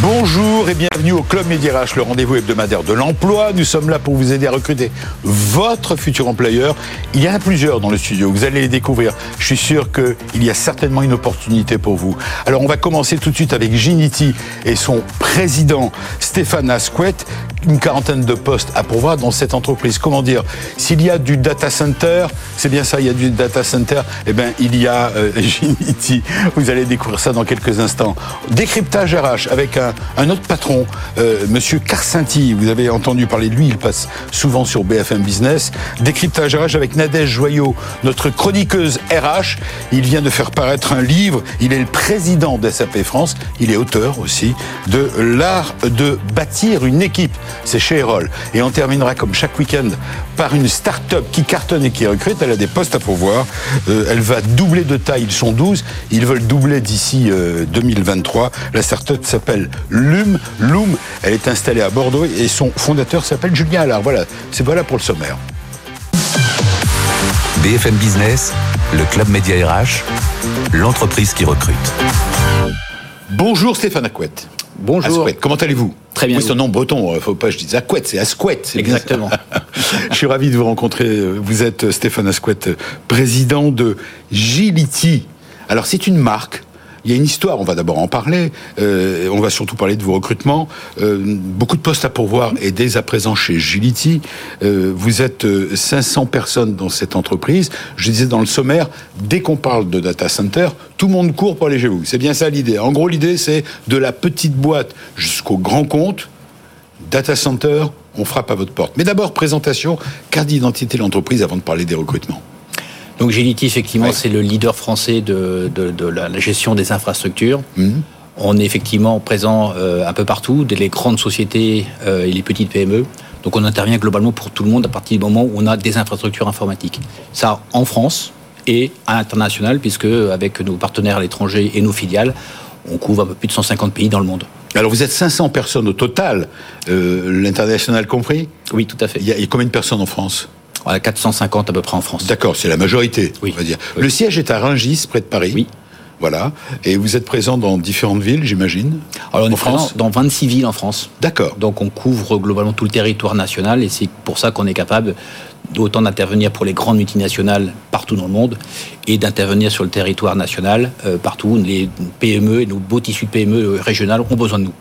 Bonjour et bienvenue au Club Média RH, le rendez-vous hebdomadaire de l'emploi. Nous sommes là pour vous aider à recruter votre futur employeur. Il y en a plusieurs dans le studio, vous allez les découvrir. Je suis sûr qu'il y a certainement une opportunité pour vous. Alors on va commencer tout de suite avec Ginity et son président Stéphane Asquet. Une quarantaine de postes à pourvoir dans cette entreprise. Comment dire? S'il y a du data center, c'est bien ça, il y a du data center, eh bien il y a euh, Ginity. Vous allez découvrir ça dans quelques instants. Décryptage RH avec un, autre patron, euh, Monsieur Carcinti. Vous avez entendu parler de lui, il passe souvent sur BFM Business. Décryptage RH avec Nadège Joyot, notre chroniqueuse RH. Il vient de faire paraître un livre. Il est le président d'SAP France. Il est auteur aussi de l'art de bâtir une équipe. C'est chez Erol. Et on terminera comme chaque week-end par une start-up qui cartonne et qui recrute. Elle a des postes à pourvoir. Euh, elle va doubler de taille. Ils sont 12. Ils veulent doubler d'ici 2023. Euh, La start-up s'appelle Lume. Loom, elle est installée à Bordeaux et son fondateur s'appelle Julien Allard. Voilà, c'est voilà pour le sommaire. BFM Business, le club média RH, l'entreprise qui recrute. Bonjour Stéphane Acouette. Bonjour. comment allez-vous? Très bien. Oui, c'est un nom breton, faut pas que je dise Acouette, c'est Asquette. Exactement. je suis ravi de vous rencontrer. Vous êtes Stéphane Asquette, président de Gility. Alors c'est une marque il y a une histoire, on va d'abord en parler. Euh, on va surtout parler de vos recrutements. Euh, beaucoup de postes à pourvoir et dès à présent chez Gility. Euh, vous êtes 500 personnes dans cette entreprise. Je disais dans le sommaire, dès qu'on parle de data center, tout le monde court pour aller chez vous. C'est bien ça l'idée. En gros, l'idée, c'est de la petite boîte jusqu'au grand compte. Data center, on frappe à votre porte. Mais d'abord, présentation, carte d'identité de l'entreprise avant de parler des recrutements. Donc Gility, effectivement, c'est le leader français de, la gestion des infrastructures. Mhm. On est effectivement présent euh, un peu partout, dès les grandes sociétés euh, et les petites PME. Donc on intervient globalement pour tout le monde à partir du moment où on a des infrastructures informatiques. Ça en France et à l'international, puisque avec nos partenaires à l'étranger et nos filiales, on couvre un peu plus de 150 pays dans le monde. Alors vous êtes 500 personnes au total, euh, l'international compris? Oui, tout à fait. Il y, a, il y a combien de personnes en France? 450 à peu près en France. D'accord, c'est la majorité, on va dire. Le siège est à Rungis, près de Paris. Oui. Voilà. Et vous êtes présent dans différentes villes, j'imagine Alors, on est France dans 26 villes en France. D'accord. Donc, on couvre globalement tout le territoire national et c'est pour ça qu'on est capable d'autant d'intervenir pour les grandes multinationales partout dans le monde et d'intervenir sur le territoire national euh, partout où les PME et nos beaux tissus de PME régionales ont besoin de nous.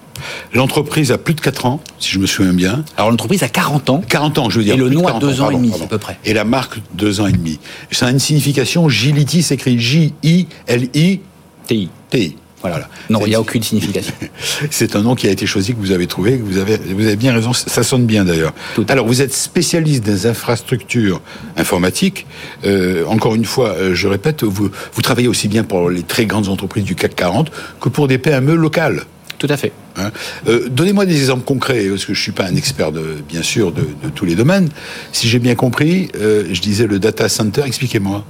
L'entreprise a plus de 4 ans, si je me souviens bien. Alors l'entreprise a 40 ans. 40 ans, je veux dire. Et le nom a 2 ans et demi, à peu près. Et la marque, 2 ans et demi. Ça a une signification, s'écrit J-I-L-I. T-I. T-I. Voilà. Non, il n'y a aucune signification. C'est un nom qui a été choisi, que vous avez trouvé, que vous avez, vous avez bien raison, ça sonne bien d'ailleurs. Alors, vous êtes spécialiste des infrastructures informatiques. Euh, encore une fois, euh, je répète, vous, vous travaillez aussi bien pour les très grandes entreprises du CAC 40 que pour des PME locales. Tout à fait. Hein euh, Donnez-moi des exemples concrets, parce que je suis pas un expert, de, bien sûr, de, de tous les domaines. Si j'ai bien compris, euh, je disais le data center, expliquez-moi.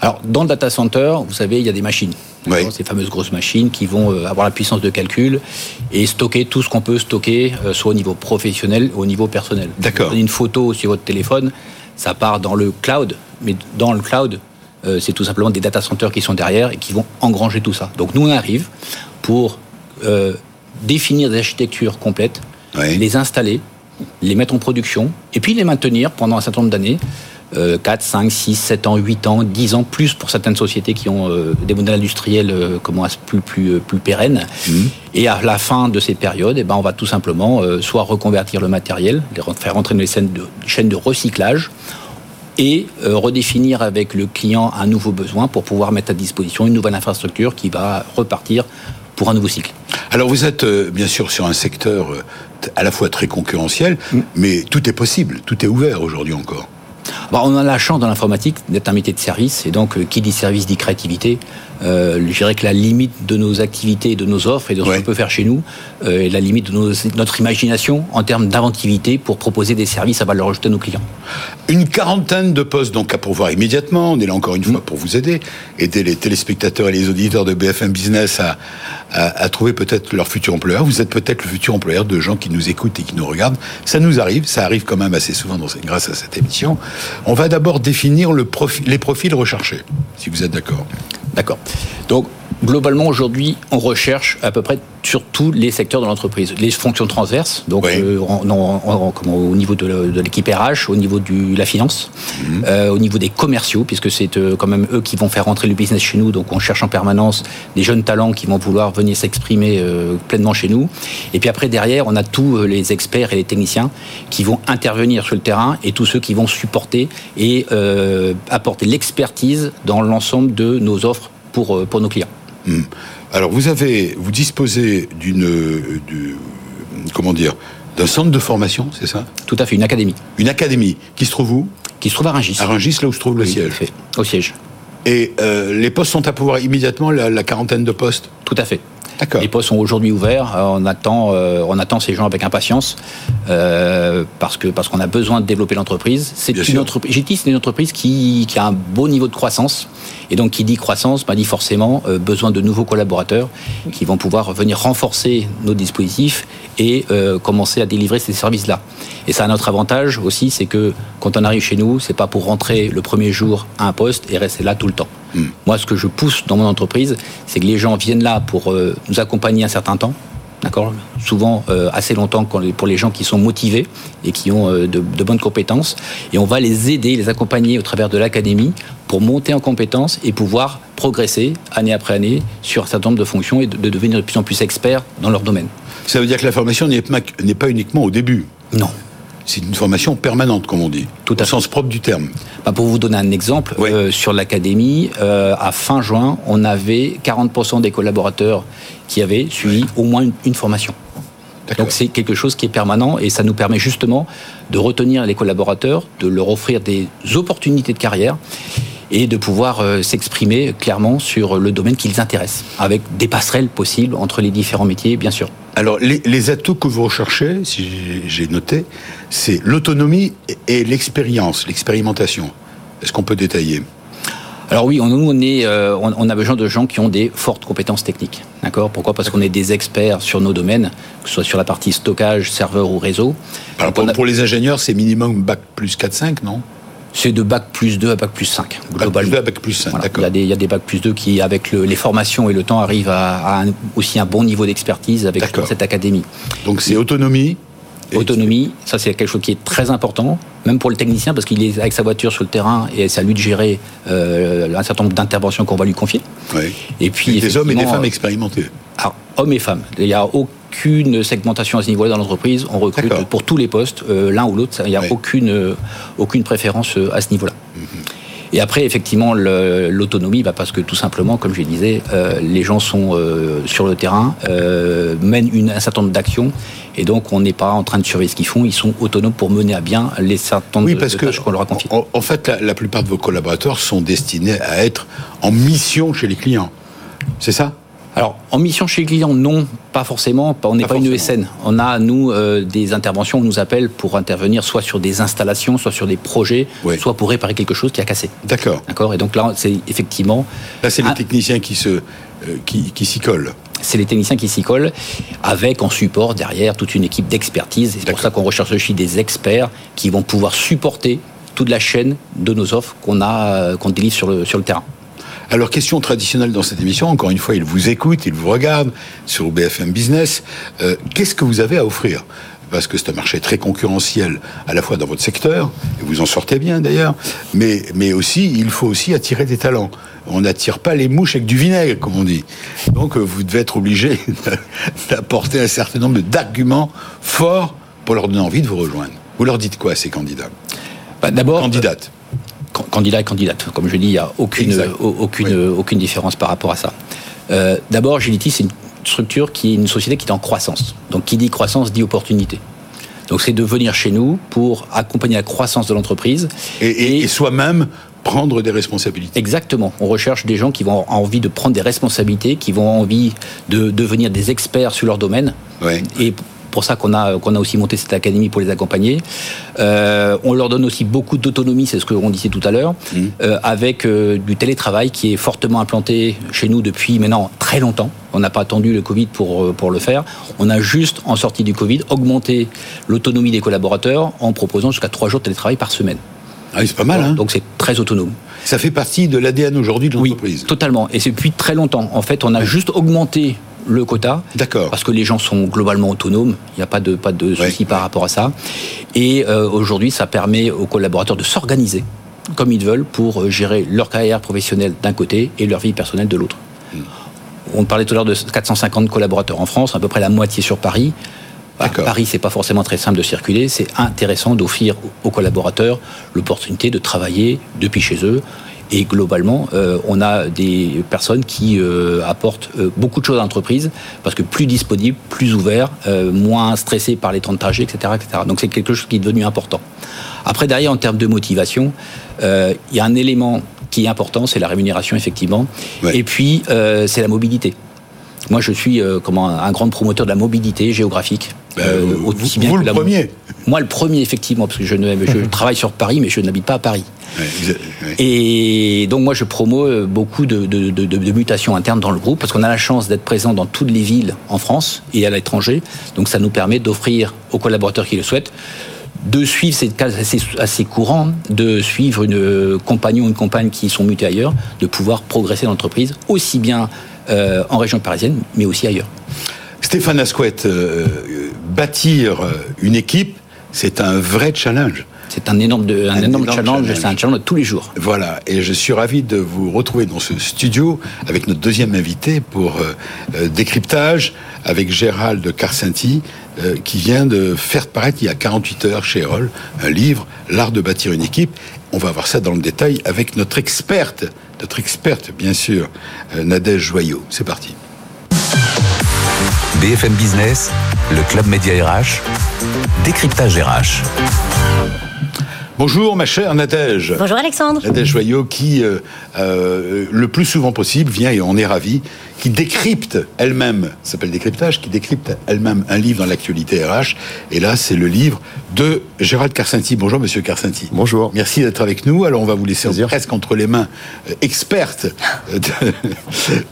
Alors, dans le data center, vous savez, il y a des machines. Oui. Ces fameuses grosses machines qui vont euh, avoir la puissance de calcul et stocker tout ce qu'on peut stocker, soit au niveau professionnel ou au niveau personnel. D'accord. Vous prenez une photo sur votre téléphone, ça part dans le cloud, mais dans le cloud, c'est tout simplement des data centers qui sont derrière et qui vont engranger tout ça. Donc, nous, on arrive pour définir des architectures complètes, les installer, les mettre en production et puis les maintenir pendant un certain nombre d'années 4, 5, 6, 7 ans, 8 ans, 10 ans, plus pour certaines sociétés qui ont euh, des modèles industriels euh, comment, plus, plus, euh, plus pérennes. Mhm. Et à la fin de ces périodes, eh ben, on va tout simplement soit reconvertir le matériel, faire rentrer dans les chaînes de, chaînes de recyclage, et redéfinir avec le client un nouveau besoin pour pouvoir mettre à disposition une nouvelle infrastructure qui va repartir pour un nouveau cycle. Alors vous êtes bien sûr sur un secteur à la fois très concurrentiel, mm. mais tout est possible, tout est ouvert aujourd'hui encore. Bah, on a la chance dans l'informatique d'être un métier de service, et donc euh, qui dit service dit créativité. Euh, je dirais que la limite de nos activités, de nos offres et de ce qu'on peut faire chez nous euh, est la limite de notre imagination en termes d'inventivité pour proposer des services à valeur ajoutée à nos clients. Une quarantaine de postes donc à pourvoir immédiatement. On est là encore une fois mm. pour vous aider, aider les téléspectateurs et les auditeurs de BFM Business à, à, trouver peut-être leur futur employeur. Vous êtes peut-être le futur employeur de gens qui nous écoutent et qui nous regardent. Ça nous arrive, ça arrive quand même assez souvent dans, grâce à cette émission. On va d'abord définir le les profils recherchés, si vous êtes d'accord. D'accord. Donc, globalement, aujourd'hui, on recherche à peu près sur tous les secteurs de l'entreprise. Les fonctions transverses, donc euh, au niveau de, l'équipe RH, au niveau de la finance, mhm. euh, au niveau des commerciaux, puisque c'est euh, quand même eux qui vont faire rentrer le business chez nous. Donc on cherche en permanence des jeunes talents qui vont vouloir venir s'exprimer pleinement chez nous. Et puis après, derrière, on a tous les experts et les techniciens qui vont intervenir sur le terrain et tous ceux qui vont supporter et apporter l'expertise dans l'ensemble de nos offres pour, pour nos clients. Hmm. Alors vous avez, vous disposez d'une, comment dire, d'un centre de formation, c'est ça? Tout à fait, une académie. Une académie qui se trouve où? Qui se trouve à Rungis. À Rungis, là où se trouve le siège. Fait, au siège. Et euh, les postes sont à pouvoir immédiatement, la quarantaine de postes? Tout à fait. Les postes sont aujourd'hui ouverts. Euh, on attend, euh, on attend ces gens avec impatience euh, parce que parce qu'on a besoin de développer l'entreprise. C'est une entreprise. GT, c'est une entreprise qui, qui, a un beau niveau de croissance et donc qui dit croissance, m'a dit forcément besoin de nouveaux collaborateurs qui vont pouvoir venir renforcer nos dispositifs et commencer à délivrer ces services-là. Et ça a un autre avantage aussi, c'est que quand on arrive chez nous, c'est pas pour rentrer le premier jour à un poste et rester là tout le temps. Hmm. Moi, ce que je pousse dans mon entreprise, c'est que les gens viennent là pour euh, nous accompagner un certain temps. D'accord? Souvent euh, assez longtemps pour les gens qui sont motivés et qui ont euh, de, bonnes compétences. Et on va les aider, les accompagner au travers de l'académie pour monter en compétences et pouvoir progresser année après année sur un certain nombre de fonctions et de, de devenir de plus en plus experts dans leur domaine. Ça veut dire que la formation n'est pas uniquement au début? Non c'est une formation permanente, comme on dit, Tout au sens propre du terme. Bah, pour vous donner un exemple, euh, sur l'académie, euh, à fin juin, on avait 40% des collaborateurs qui avaient suivi au moins une, formation. Donc c'est quelque chose qui est permanent et ça nous permet justement de retenir les collaborateurs, de leur offrir des opportunités de carrière et de pouvoir euh, s'exprimer clairement sur le domaine qui les intéresse, avec des passerelles possibles entre les différents métiers, bien sûr. Alors, les, atouts que vous recherchez, si j'ai noté, c'est l'autonomie et l'expérience, l'expérimentation. Est-ce qu'on peut détailler? Alors oui, on, nous, on, est, euh, on, a besoin de gens qui ont des fortes compétences techniques. D'accord? Pourquoi? Parce qu'on est des experts sur nos domaines, que ce soit sur la partie stockage, serveur ou réseau. Alors pour, pour, les ingénieurs, c'est minimum bac plus 4-5, non? C'est de bac plus 2 à bac plus 5, globalement. Bac plus 2 à bac plus 5, d'accord. Il, il, y a des bacs plus 2 qui, avec les formations et le temps, arrivent à, aussi un bon niveau d'expertise avec cette académie. Donc c'est autonomie Autonomie, ça c'est quelque chose qui est très important, même pour le technicien, parce qu'il est avec sa voiture sur le terrain et c'est à lui de gérer euh, un certain nombre d'interventions qu'on va lui confier. Oui. Et puis, des hommes et des femmes euh, expérimentés. Alors, hommes et femmes. Il n'y a aucune segmentation à ce niveau-là dans l'entreprise. On recrute pour tous les postes, euh, l'un ou l'autre. Il n'y a aucune, aucune préférence à ce niveau-là. Et après, effectivement, l'autonomie, bah parce que tout simplement, comme je le disais, les gens sont sur le terrain, mènent une, un certain nombre d'actions et donc, on n'est pas en train de surveiller ce qu'ils font. Ils sont autonomes pour mener à bien les certains oui, parce que qu'on leur a confiées. En, fait, la, plupart de vos collaborateurs sont destinés à être en mission chez les clients. C'est ça? Alors, en mission chez les clients, non, pas forcément. On n'est pas, une ESN. On a, nous, euh, des interventions, on nous appelle pour intervenir soit sur des installations, soit sur des projets, soit pour réparer quelque chose qui a cassé. D'accord. D'accord. Et donc là, c'est effectivement. Là, c'est les techniciens qui se, euh, qui, qui s'y collent c'est les techniciens qui s'y collent, avec en support derrière toute une équipe d'expertise. C'est pour ça qu'on recherche aussi des experts qui vont pouvoir supporter toute la chaîne de nos offres qu'on a, euh, qu'on délivre sur le, sur le terrain. Alors, question traditionnelle dans cette émission, encore une fois, il vous écoute, il vous regarde sur BFM Business. Euh, qu'est-ce que vous avez à offrir? Parce que c'est un marché très concurrentiel à la fois dans votre secteur, et vous en sortez bien d'ailleurs, mais, mais aussi, il faut aussi attirer des talents. On n'attire pas les mouches avec du vinaigre, comme on dit. Donc euh, vous devez être obligé d'apporter un certain nombre d'arguments forts pour leur donner envie de vous rejoindre. Vous leur dites quoi à ces candidats? Bah, D'abord, candidate. Candidat et candidate. Comme je dis, il n'y a aucune, aucune, aucune différence par rapport à ça. Euh, D'abord, Gility, c'est une structure qui est une société qui est en croissance. Donc qui dit croissance dit opportunité. Donc c'est de venir chez nous pour accompagner la croissance de l'entreprise. Et, soi-même prendre des responsabilités. Exactement. On recherche des gens qui vont avoir envie de prendre des responsabilités, qui vont avoir envie de devenir des experts sur leur domaine. Ouais. Et pour ça qu'on a, qu'on a aussi monté cette académie pour les accompagner. Euh, on leur donne aussi beaucoup d'autonomie, c'est ce que on disait tout à l'heure, mmh. euh, avec euh, du télétravail qui est fortement implanté chez nous depuis maintenant très longtemps. On n'a pas attendu le Covid pour, pour le faire. On a juste, en sortie du Covid, augmenté l'autonomie des collaborateurs en proposant jusqu'à trois jours de télétravail par semaine. Ah c'est pas mal. Hein Donc c'est très autonome. Ça fait partie de l'ADN aujourd'hui de l'entreprise. Oui, totalement. Et c'est depuis très longtemps. En fait, on a juste augmenté le quota. D'accord. Parce que les gens sont globalement autonomes. Il n'y a pas de, pas de souci par rapport à ça. Et euh, aujourd'hui, ça permet aux collaborateurs de s'organiser comme ils veulent pour euh, gérer leur carrière professionnelle d'un côté et leur vie personnelle de l'autre. Hmm. On parlait tout à l'heure de 450 collaborateurs en France, à peu près la moitié sur Paris. À Paris, c'est pas forcément très simple de circuler. C'est intéressant d'offrir aux collaborateurs l'opportunité de travailler depuis chez eux. Et globalement, euh, on a des personnes qui euh, apportent euh, beaucoup de choses à l'entreprise parce que plus disponibles, plus ouverts, moins stressés par les temps de trajet, etc., etc. Donc c'est quelque chose qui est devenu important. Après, derrière, en termes de motivation, il y a un élément qui est important, c'est la rémunération, effectivement. Et puis, c'est la mobilité. Moi, je suis comment, un grand promoteur de la mobilité géographique. Ben, euh, aussi bien vous, le premier Moi, le premier, effectivement, parce que je, je travaille sur Paris, mais je n'habite pas à Paris. Et donc, moi, je promeus euh, beaucoup de, de, mutations internes dans le groupe, parce qu'on a la chance d'être présent dans toutes les villes en France et à l'étranger. Donc, ça nous permet d'offrir aux collaborateurs qui le souhaitent de suivre, c'est assez, assez courant, de suivre une compagnon ou une compagne qui sont mutés ailleurs, de pouvoir progresser dans l'entreprise, aussi bien euh, en région parisienne, mais aussi ailleurs. Stéphane Asquette, euh, bâtir une équipe, c'est un vrai challenge. C'est un énorme, un, énorme, challenge, c'est un challenge de tous les jours. Voilà, et je suis ravi de vous retrouver dans ce studio avec notre deuxième invité pour euh, euh, décryptage avec Gérald Carcenti, qui vient de faire paraître il y a 48 heures chez Erol un livre, L'art de bâtir une équipe. On va voir ça dans le détail avec notre experte, notre experte bien sûr, Nadège Joyot. C'est parti. BFM Business, le Club Média RH, décryptage RH. Bonjour ma chère Nadège. Bonjour Alexandre. Nadège Joyot qui, euh, euh, le plus souvent possible, vient, et on est ravis, qui décrypte elle-même, s'appelle décryptage, qui décrypte elle-même un livre dans l'actualité RH. Et là, c'est le livre de Gérald Carcenti. Bonjour, monsieur Carcenti. Bonjour. Merci d'être avec nous. Alors, on va vous laisser presque entre les mains euh, expertes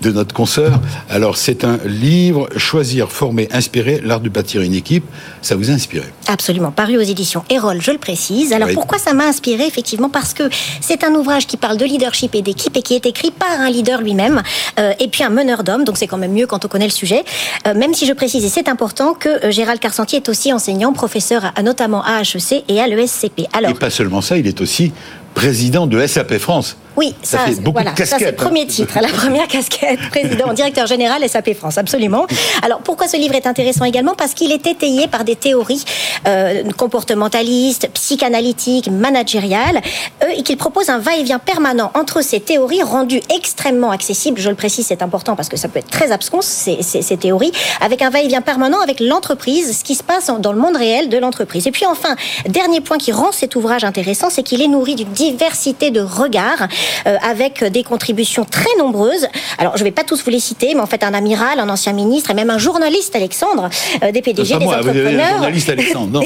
de, notre consoeur. Alors, c'est un livre Choisir, former, inspirer, l'art de bâtir une équipe. Ça vous a inspiré Absolument. Paru aux éditions Erol, je le précise. Alors, pourquoi ça m'a inspiré? Effectivement, parce que c'est un ouvrage qui parle de leadership et d'équipe et qui est écrit par un leader lui-même euh, et puis un meneur d'hommes, donc c'est quand même mieux quand on connaît le sujet. Euh, même si je précise, et c'est important, que euh, Gérald Carcentier est aussi enseignant, professeur notamment à HEC et à l'ESCP. Et pas seulement ça, il est aussi président de SAP France. Oui, ça, c'est le premier titre, la première casquette, président, directeur général SAP France, absolument. Alors pourquoi ce livre est intéressant également? Parce qu'il est étayé par des théories euh, comportementalistes, psychanalytiques, managériales, euh, et qu'il propose un va-et-vient permanent entre ces théories rendues extrêmement accessibles. Je le précise, c'est important parce que ça peut être très abscons ces, ces théories, avec un va-et-vient permanent avec l'entreprise, ce qui se passe dans le monde réel de l'entreprise. Et puis enfin, dernier point qui rend cet ouvrage intéressant, c'est qu'il est nourri d'une diversité de regards, avec des contributions très nombreuses. Alors, je ne vais pas tous vous les citer, mais en fait, un amiral, un ancien ministre et même un journaliste, Alexandre, euh, des PDG, des entrepreneurs. Un journaliste, Alexandre, non.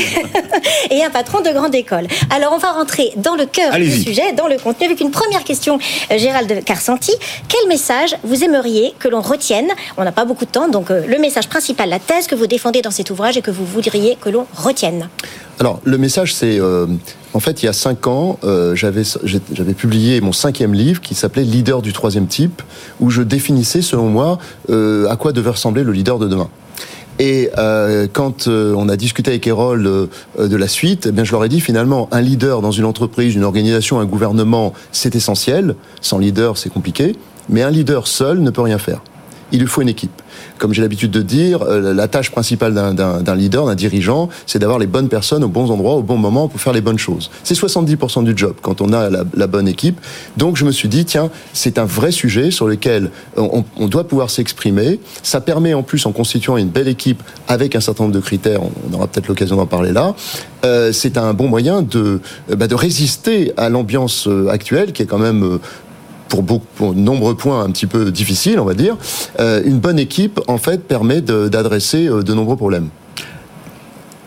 et un patron de grande école. Alors, on va rentrer dans le cœur du sujet, dans le contenu, avec une première question, euh, Gérald Carcenti. Quel message vous aimeriez que l'on retienne? On n'a pas beaucoup de temps, donc le message principal, la thèse que vous défendez dans cet ouvrage et que vous voudriez que l'on retienne. Alors, le message, c'est en fait, il y a cinq ans, euh, j'avais publié mon cinquième livre qui s'appelait Leader du troisième type, où je définissais, selon moi, euh, à quoi devait ressembler le leader de demain. Et euh, quand on a discuté avec Erol de la suite, eh bien, je leur ai dit finalement, un leader dans une entreprise, une organisation, un gouvernement, c'est essentiel. Sans leader, c'est compliqué. Mais un leader seul ne peut rien faire. Il lui faut une équipe comme j'ai l'habitude de dire, euh, la tâche principale d'un leader, d'un dirigeant, c'est d'avoir les bonnes personnes aux bons endroits, au bon moment pour faire les bonnes choses. C'est 70% du job quand on a la, bonne équipe. Donc je me suis dit, tiens, c'est un vrai sujet sur lequel on, doit pouvoir s'exprimer. Ça permet en plus, en constituant une belle équipe avec un certain nombre de critères, on aura peut-être l'occasion d'en parler là, euh, c'est un bon moyen de, bah, de résister à l'ambiance euh, actuelle qui est quand même pour, beaucoup, de nombreux points un petit peu difficiles, on va dire, euh, une bonne équipe, en fait, permet d'adresser euh, de, nombreux problèmes.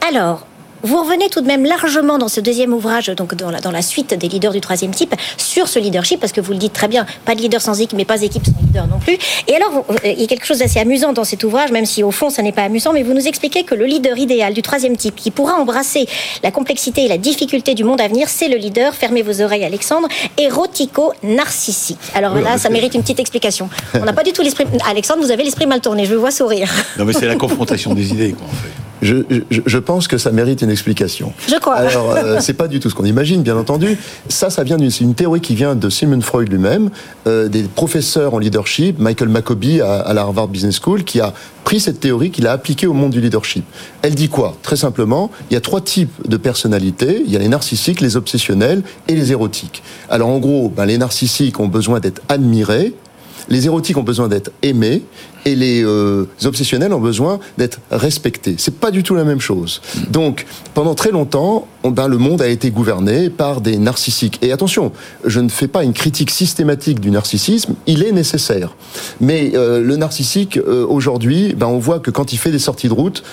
Alors, vous revenez tout de même largement dans ce deuxième ouvrage, donc dans la, dans la suite des leaders du troisième type, sur ce leadership, parce que vous le dites très bien, pas de leader sans équipe, mais pas équipe sans leader non plus. Et alors, il y a quelque chose d'assez amusant dans cet ouvrage, même si au fond, ça n'est pas amusant, mais vous nous expliquez que le leader idéal du troisième type, qui pourra embrasser la complexité et la difficulté du monde à venir, c'est le leader, fermez vos oreilles Alexandre, érotico-narcissique. Alors là, ça mérite une petite explication. On n'a pas du tout l'esprit... Alexandre, vous avez l'esprit mal tourné, je vous vois sourire. Non mais c'est la confrontation des idées, quoi, en fait. Je, je, je, pense que ça mérite une explication. Je crois. Alors, euh, c'est pas du tout ce qu'on imagine, bien entendu. Ça, ça vient d'une une théorie qui vient de Sigmund Freud lui-même, euh, des professeurs en leadership, Michael Maccobie à, à, la Harvard Business School, qui a pris cette théorie, qu'il a appliquée au monde du leadership. Elle dit quoi? Très simplement, il y a trois types de personnalités. Il y a les narcissiques, les obsessionnels et les érotiques. Alors, en gros, ben, les narcissiques ont besoin d'être admirés, les érotiques ont besoin d'être aimés et les euh, obsessionnels ont besoin d'être respectés. C'est pas du tout la même chose. Donc, pendant très longtemps, on, ben, le monde a été gouverné par des narcissiques. Et attention, je ne fais pas une critique systématique du narcissisme, il est nécessaire. Mais euh, le narcissique, euh, aujourd'hui, ben, on voit que quand il fait des sorties de route,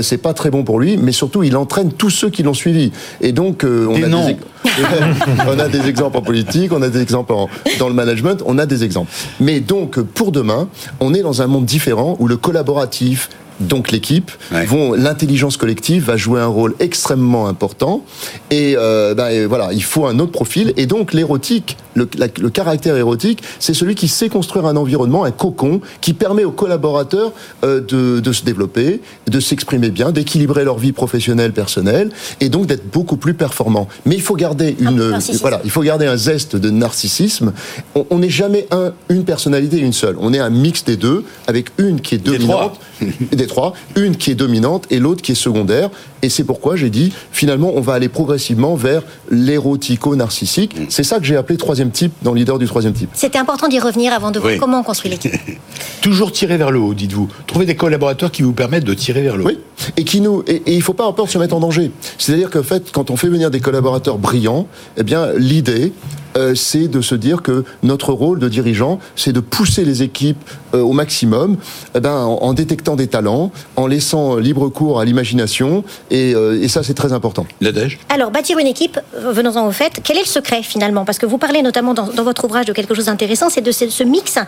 c'est pas très bon pour lui, mais surtout, il entraîne tous ceux qui l'ont suivi. Et donc, on, Et a non. des, on a des exemples en politique, on a des exemples en- dans le management, on a des exemples. Mais donc, pour demain, on est dans un monde différent où le collaboratif, donc l'équipe, Ouais. vont l'intelligence collective va jouer un rôle extrêmement important et euh, bah, et voilà il faut un autre profil et donc l'érotique le, la- le caractère érotique c'est celui qui sait construire un environnement un cocon qui permet aux collaborateurs euh, de, de se développer de s'exprimer bien d'équilibrer leur vie professionnelle personnelle et donc d'être beaucoup plus performant. Mais il faut garder une voilà il faut garder un zeste de narcissisme. On on n'est jamais un une personnalité une seule. On est un mix des deux avec une qui est Des dominante. Des trois, une qui est dominante et l'autre qui est secondaire. Et c'est pourquoi j'ai dit, finalement, on va aller progressivement vers l'érotico-narcissique. C'est ça que j'ai appelé troisième type dans Leader du troisième type. C'était important d'y revenir avant de voir Oui. comment on construit l'équipe. Toujours tirer vers le haut, dites-vous. Trouvez des collaborateurs qui vous permettent de tirer vers le haut. Oui. Et qui nous et, et il faut pas avoir peur de se mettre en danger. C'est-à-dire qu'en fait, quand on fait venir des collaborateurs brillants, eh bien, l'idée euh, c'est de se dire que notre rôle de dirigeant, c'est de pousser les équipes euh, au maximum, eh ben, en, en détectant des talents, en laissant libre cours à l'imagination, et, euh, et ça c'est très important. L'adège Alors, bâtir une équipe, venons-en au fait. Quel est le secret finalement? Parce que vous parlez notamment dans, dans votre ouvrage de quelque chose d'intéressant, c'est de ce, ce mix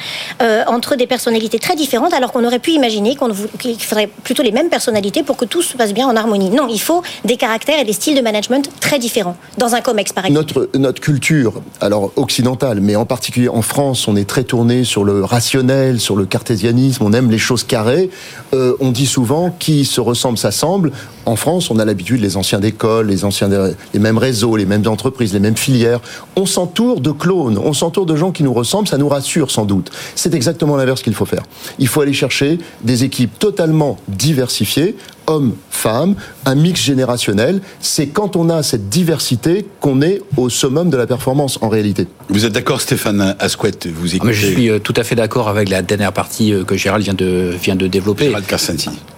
euh, entre des personnalités très différentes, alors qu'on aurait pu imaginer qu'on qu'il faudrait plutôt les mêmes personnalités pour que tout se passe bien en harmonie. Non, il faut des caractères et des styles de management très différents dans un comex par exemple. Notre, notre culture, alors occidentale, mais en particulier en France, on est très tourné sur le rationnel, sur le cartésianisme, on aime les choses carrées. Euh, on dit souvent qui se ressemble s'assemble. En France, on a l'habitude, les anciens d'école, les anciens, les mêmes réseaux, les mêmes entreprises, les mêmes filières. On s'entoure de clones, on s'entoure de gens qui nous ressemblent, ça nous rassure sans doute. C'est exactement l'inverse qu'il faut faire. Il faut aller chercher des équipes totalement diversifiées, hommes, femmes, un mix générationnel. C'est quand on a cette diversité qu'on est au summum de la performance en réalité. Vous êtes d'accord, Stéphane Asquette Vous Ah, écoutez mais je suis euh, tout à fait d'accord avec la dernière partie euh, que Gérald vient de, vient de développer. Gérald.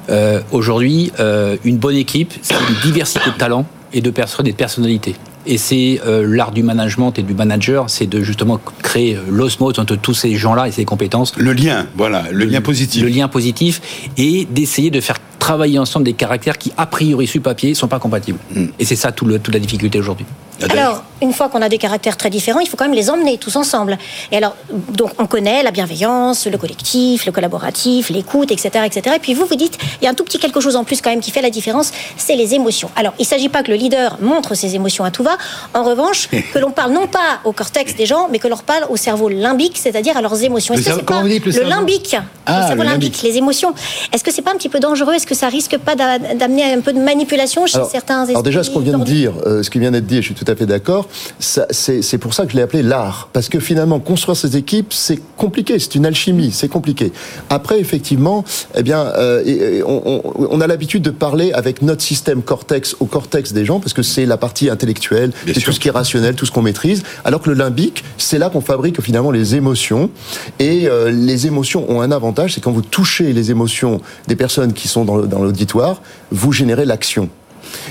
Euh, Aujourd'hui, euh, une bonne équipe, c'est une diversité de talents et de personnes et de personnalités. Et c'est euh, l'art du management et du manager, c'est de justement créer l'osmose entre tous ces gens-là et ces compétences. Le lien, voilà, le lien positif. Le lien positif et d'essayer de faire travailler ensemble des caractères qui, a priori, sur papier, sont pas compatibles. Et c'est ça tout le- toute la difficulté aujourd'hui. Alors, une fois qu'on a des caractères très différents, il faut quand même les emmener tous ensemble. Et alors, donc, on connaît la bienveillance, le collectif, le collaboratif, l'écoute, etc., etc. Et puis vous, vous dites, il y a un tout petit quelque chose en plus quand même qui fait la différence, c'est les émotions. Alors, il ne s'agit pas que le leader montre ses émotions à tout va. En revanche, que l'on parle non pas au cortex des gens, mais que l'on parle au cerveau limbique, c'est-à-dire à leurs émotions. Le Est-ce que c'est pas vous dites, le cerveau limbique, Ah, le limbique, les émotions. Est-ce que c'est pas un petit peu dangereux? Est-ce que ça risque pas d'a- d'amener un peu de manipulation chez Alors, certains alors déjà, ce qu'on vient de dire, euh, ce qui vient d'être dit, et je suis tout à fait d'accord, c'est pour ça que je l'ai appelé l'art. Parce que finalement, construire ces équipes, c'est compliqué, c'est une alchimie, c'est compliqué. Après, effectivement, eh bien, euh, et- et on, on- on a l'habitude de parler avec notre système cortex au cortex des gens, parce que c'est la partie intellectuelle, c'est tout ce qui est rationnel, tout ce qu'on maîtrise, alors que le limbique, c'est là qu'on fabrique finalement les émotions. Et euh, les émotions ont un avantage, c'est quand vous touchez les émotions des personnes qui sont dans l'auditoire, vous générez l'action.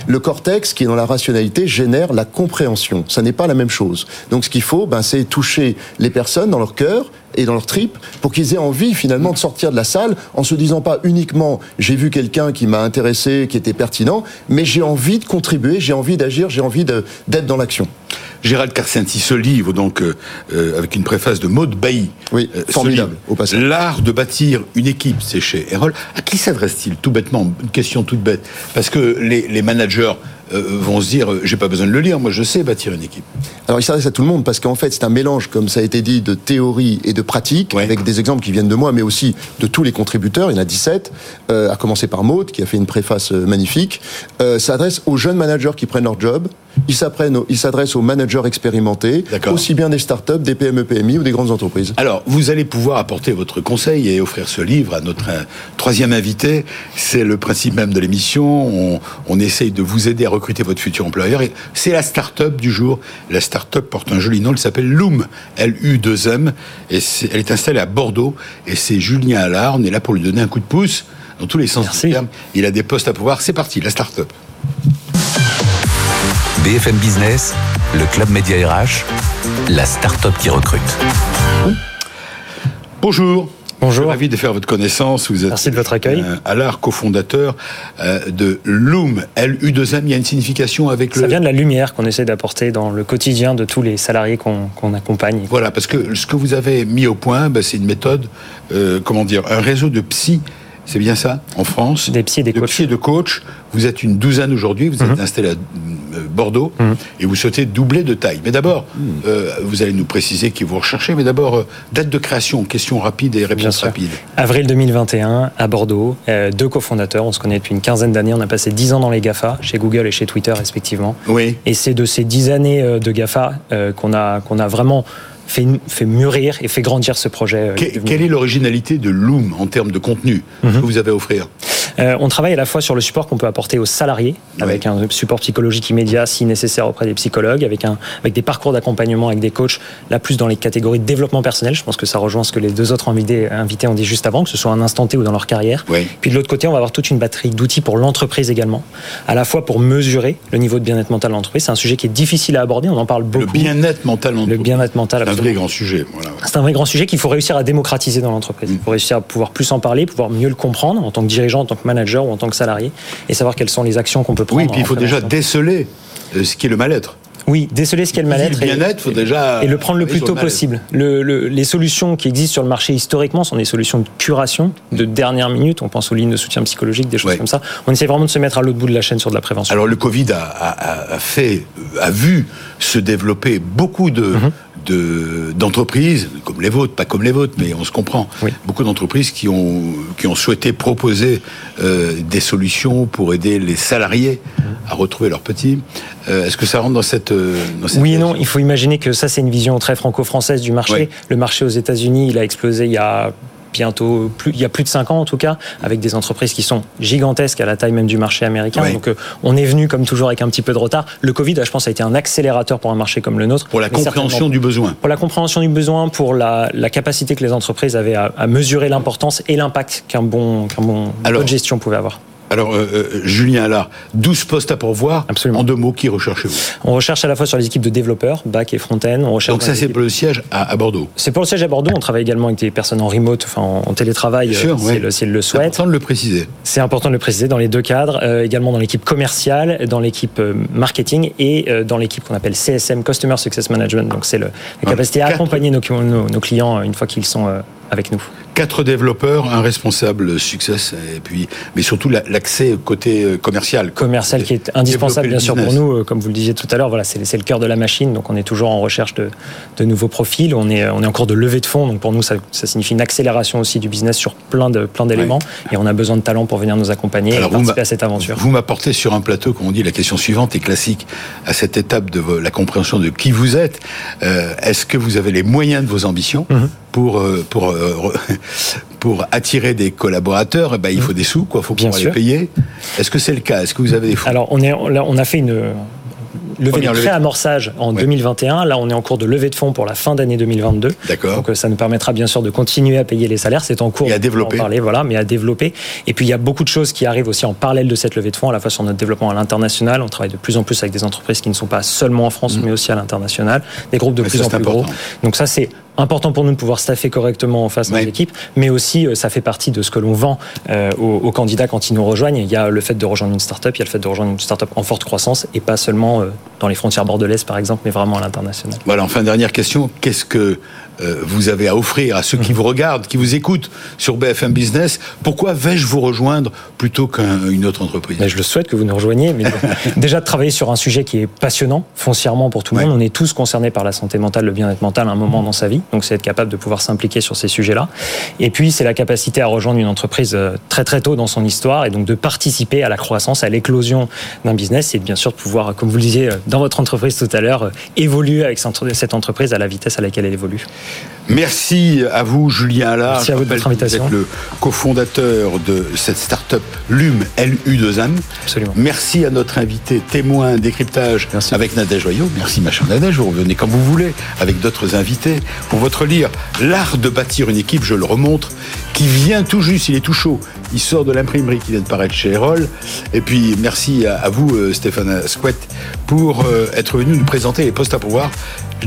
Le cortex, qui est dans la rationalité, génère la compréhension. Ça n'est pas la même chose. Donc ce qu'il faut, ben, c'est toucher les personnes dans leur cœur et dans leur trip pour qu'ils aient envie finalement de sortir de la salle en se disant pas uniquement j'ai vu quelqu'un qui m'a intéressé, qui était pertinent, mais j'ai envie de contribuer, j'ai envie d'agir, j'ai envie d'être dans l'action. Gérald Carcenti, ce livre, donc, euh, euh, avec une préface de Maud Bailly. Oui, euh, formidable, au passage. L'art de bâtir une équipe, c'est chez Erol. À qui s'adresse-t-il, tout bêtement? Une question toute bête. Parce que les, les managers euh, vont se dire j'ai pas besoin de le lire, moi je sais bâtir une équipe. Alors il s'adresse à tout le monde parce qu'en fait c'est un mélange, comme ça a été dit, de théorie et de pratique, avec des exemples qui viennent de moi, mais aussi de tous les contributeurs. Il y en a 17, euh, à commencer par Maud qui a fait une préface euh, magnifique. Euh, ça s'adresse aux jeunes managers qui prennent leur job. Il s'adresse aux managers expérimentés, aussi bien des startups, des PME, PMI ou des grandes entreprises. Alors, vous allez pouvoir apporter votre conseil et offrir ce livre à notre troisième invité. C'est le principe même de l'émission. On, on essaye de vous aider à recruter votre futur employeur. C'est la start-up du jour. La start-up porte un joli nom, elle s'appelle Loom, L-U-2-M, et elle est installée à Bordeaux, et c'est Julien Allard, on est là pour lui donner un coup de pouce, dans tous les sens du terme. Il a des postes à pouvoir, c'est parti, la start-up. BFM Business, le Club Média RH, la start-up qui recrute. Bonjour. Bonjour. Ravi de faire votre connaissance. Vous êtes Merci de votre accueil. Euh, Allard, cofondateur euh, de Loom, L-U-2-M. Il y a une signification avec le. Ça vient de la lumière qu'on essaie d'apporter dans le quotidien de tous les salariés qu'on accompagne. Voilà, parce que ce que vous avez mis au point, ben, c'est une méthode, euh, comment dire, un réseau de psy c'est bien ça, en France Des psy et des de coachs. de coach. Vous êtes une douzaine aujourd'hui, vous êtes mhm. installé à euh, Bordeaux mhm. et vous souhaitez doubler de taille. Mais d'abord, mhm. euh, vous allez nous préciser qui vous recherchez, mais d'abord, euh, date de création, question rapide et réponse rapide. Avril 2021, à Bordeaux, deux cofondateurs, on se connaît depuis une quinzaine d'années, on a passé dix ans dans les GAFA, chez Google et chez Twitter respectivement. Oui. Et c'est de ces dix années de GAFA qu'on a, qu'on a vraiment fait, fait mûrir et fait grandir ce projet. Euh, quelle est l'originalité de Loom en termes de contenu mhm. que vous avez à offrir? Euh, on travaille à la fois sur le support qu'on peut apporter aux salariés, avec un support psychologique immédiat si nécessaire auprès des psychologues, avec, un, avec des parcours d'accompagnement avec des coachs, là plus dans les catégories de développement personnel. Je pense que ça rejoint ce que les deux autres invités, invités ont dit juste avant, que ce soit un instant T ou dans leur carrière. Puis de l'autre côté, on va avoir toute une batterie d'outils pour l'entreprise également, à la fois pour mesurer le niveau de bien-être mental de l'entreprise. C'est un sujet qui est difficile à aborder, on en parle beaucoup. Le bien-être mental Le bien-être mental, C'est un vrai grand sujet. C'est un vrai grand sujet qu'il faut réussir à démocratiser dans l'entreprise. Il faut réussir à pouvoir plus en parler, pouvoir mieux le comprendre en tant que dirigeant, en tant que manager ou en tant que salarié, et savoir quelles sont les actions qu'on peut prendre. Oui, puis il faut déjà déceler euh, ce qui est le mal-être. Oui, déceler ce qu'est le mal-être. Le bien-être, faut déjà. Et le prendre le plus tôt possible. Le, les solutions qui existent sur le marché historiquement sont des solutions de curation, de dernière minute. On pense aux lignes de soutien psychologique, des choses comme ça. On essaie vraiment de se mettre à l'autre bout de la chaîne sur de la prévention. Alors le Covid a, a, fait, a vu se développer beaucoup de, mhm. d'entreprises, comme les vôtres, pas comme les vôtres, mais on se comprend, beaucoup d'entreprises qui ont, qui ont souhaité proposer euh, des solutions pour aider les salariés à retrouver leurs petits. Euh, est-ce que ça rentre dans cette... Euh, oui et non, il faut imaginer que ça c'est une vision très franco-française du marché. Le marché aux États-Unis, il a explosé il y a bientôt, plus, il y a plus de 5 ans en tout cas, avec des entreprises qui sont gigantesques à la taille même du marché américain. Donc euh, on est venu comme toujours avec un petit peu de retard. Le Covid, je pense, a été un accélérateur pour un marché comme le nôtre. Pour la compréhension du besoin. Pour la compréhension du besoin, pour la, capacité que les entreprises avaient à, mesurer l'importance et l'impact qu'un bon, qu'un bon, bonne gestion pouvait avoir. Alors, euh, euh, Julien Allard, 12 postes à pourvoir. Absolument. En deux mots, qui recherchez-vous? On recherche à la fois sur les équipes de développeurs, back et front-end. On recherche Donc ça, c'est pour le siège à, Bordeaux C'est pour le siège à Bordeaux. On travaille également avec des personnes en remote, enfin en, télétravail, sûr, euh, si, elles le souhaitent. C'est important de le préciser. C'est important de le préciser dans les deux cadres, également dans l'équipe commerciale, dans l'équipe marketing et dans l'équipe qu'on appelle CSM, Customer Success Management. Donc c'est la capacité à accompagner nos, nos, clients une fois qu'ils sont avec nous quatre développeurs, un responsable succès, et puis, mais surtout l'accès côté euh, commercial. Commercial qui est indispensable bien sûr pour nous, euh, comme vous le disiez tout à l'heure. Voilà, c'est le cœur de la machine, donc on est toujours en recherche de, de, nouveaux profils. On est, on est en cours de levée de fonds, donc pour nous ça, ça signifie une accélération aussi du business sur plein de plein d'éléments, et on a besoin de talents pour venir nous accompagner et participer à cette aventure. Vous m'apportez sur un plateau, comme on dit, la question suivante est classique à cette étape de la compréhension de qui vous êtes. Euh, est-ce que vous avez les moyens de vos ambitions? Mhm. Pour pour pour attirer des collaborateurs, eh ben, il faut des sous, quoi. Il faut pouvoir les payer. Est-ce que c'est le cas? Est-ce que vous avez des fonds Alors, on, est, on a fait une levé de pré-amorçage en 2021. Là, on est en cours de levée de fonds pour la fin d'année 2022. D'accord. Donc, ça nous permettra bien sûr de continuer à payer les salaires. C'est en cours. Et à développer. parler, voilà, mais à développer. Et puis, il y a beaucoup de choses qui arrivent aussi en parallèle de cette levée de fonds, à la fois sur notre développement à l'international. On travaille de plus en plus avec des entreprises qui ne sont pas seulement en France, mm. mais aussi à l'international. Des groupes de plus en plus gros. Donc, ça, c'est important pour nous de pouvoir staffer correctement en face de l'équipe, mais aussi euh, ça fait partie de ce que l'on vend euh, aux, candidats quand ils nous rejoignent. Il y a le fait de rejoindre une start-up, il y a le fait de rejoindre une start-up en forte croissance et pas seulement euh, dans les frontières bordelaises par exemple, mais vraiment à l'international. Voilà, enfin dernière question, qu'est-ce que euh, vous avez à offrir à ceux qui vous regardent, qui vous écoutent sur BFM Business. Pourquoi vais-je vous rejoindre plutôt qu'une autre entreprise? Je le souhaite que vous nous rejoigniez, mais déjà de travailler sur un sujet qui est passionnant foncièrement pour tout le monde. On est tous concernés par la santé mentale, le bien-être mental à un moment dans sa vie, donc c'est être capable de pouvoir s'impliquer sur ces sujets-là. Et puis c'est la capacité à rejoindre une entreprise euh, très très tôt dans son histoire et donc de participer à la croissance, à l'éclosion d'un business et bien sûr de pouvoir, comme vous le disiez euh, dans votre entreprise tout à l'heure, évoluer avec cette entreprise à la vitesse à laquelle elle évolue. Merci à vous, Julien Allard. Merci à vous de votre invitation. Vous êtes le cofondateur de cette start-up LUM, LU2M. Absolument. Merci à notre invité témoin décryptage avec Nadège Joyot. Merci, ma chère Nadège. Vous revenez comme vous voulez avec d'autres invités pour votre livre L'art de bâtir une équipe, je le remontre, qui vient tout juste, il est tout chaud. Il sort de l'imprimerie qui vient de paraître chez Erol. Et puis, merci à, vous, euh, Stéphane Squet, pour euh, être venu nous présenter les postes à pouvoir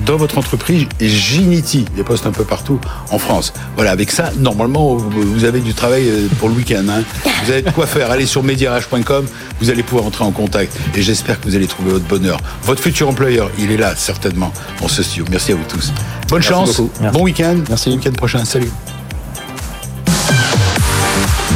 dans votre entreprise Ginity, des postes un peu partout en France. Voilà, avec ça, normalement, vous avez du travail euh, pour le week-end. Hein. Vous avez de quoi faire. Allez sur mediarage.com, vous allez pouvoir entrer en contact. Et j'espère que vous allez trouver votre bonheur. Votre futur employeur, il est là, certainement, en ce studio. Merci à vous tous. Bonne chance, bon week-end. Merci. Week-end prochain. Salut.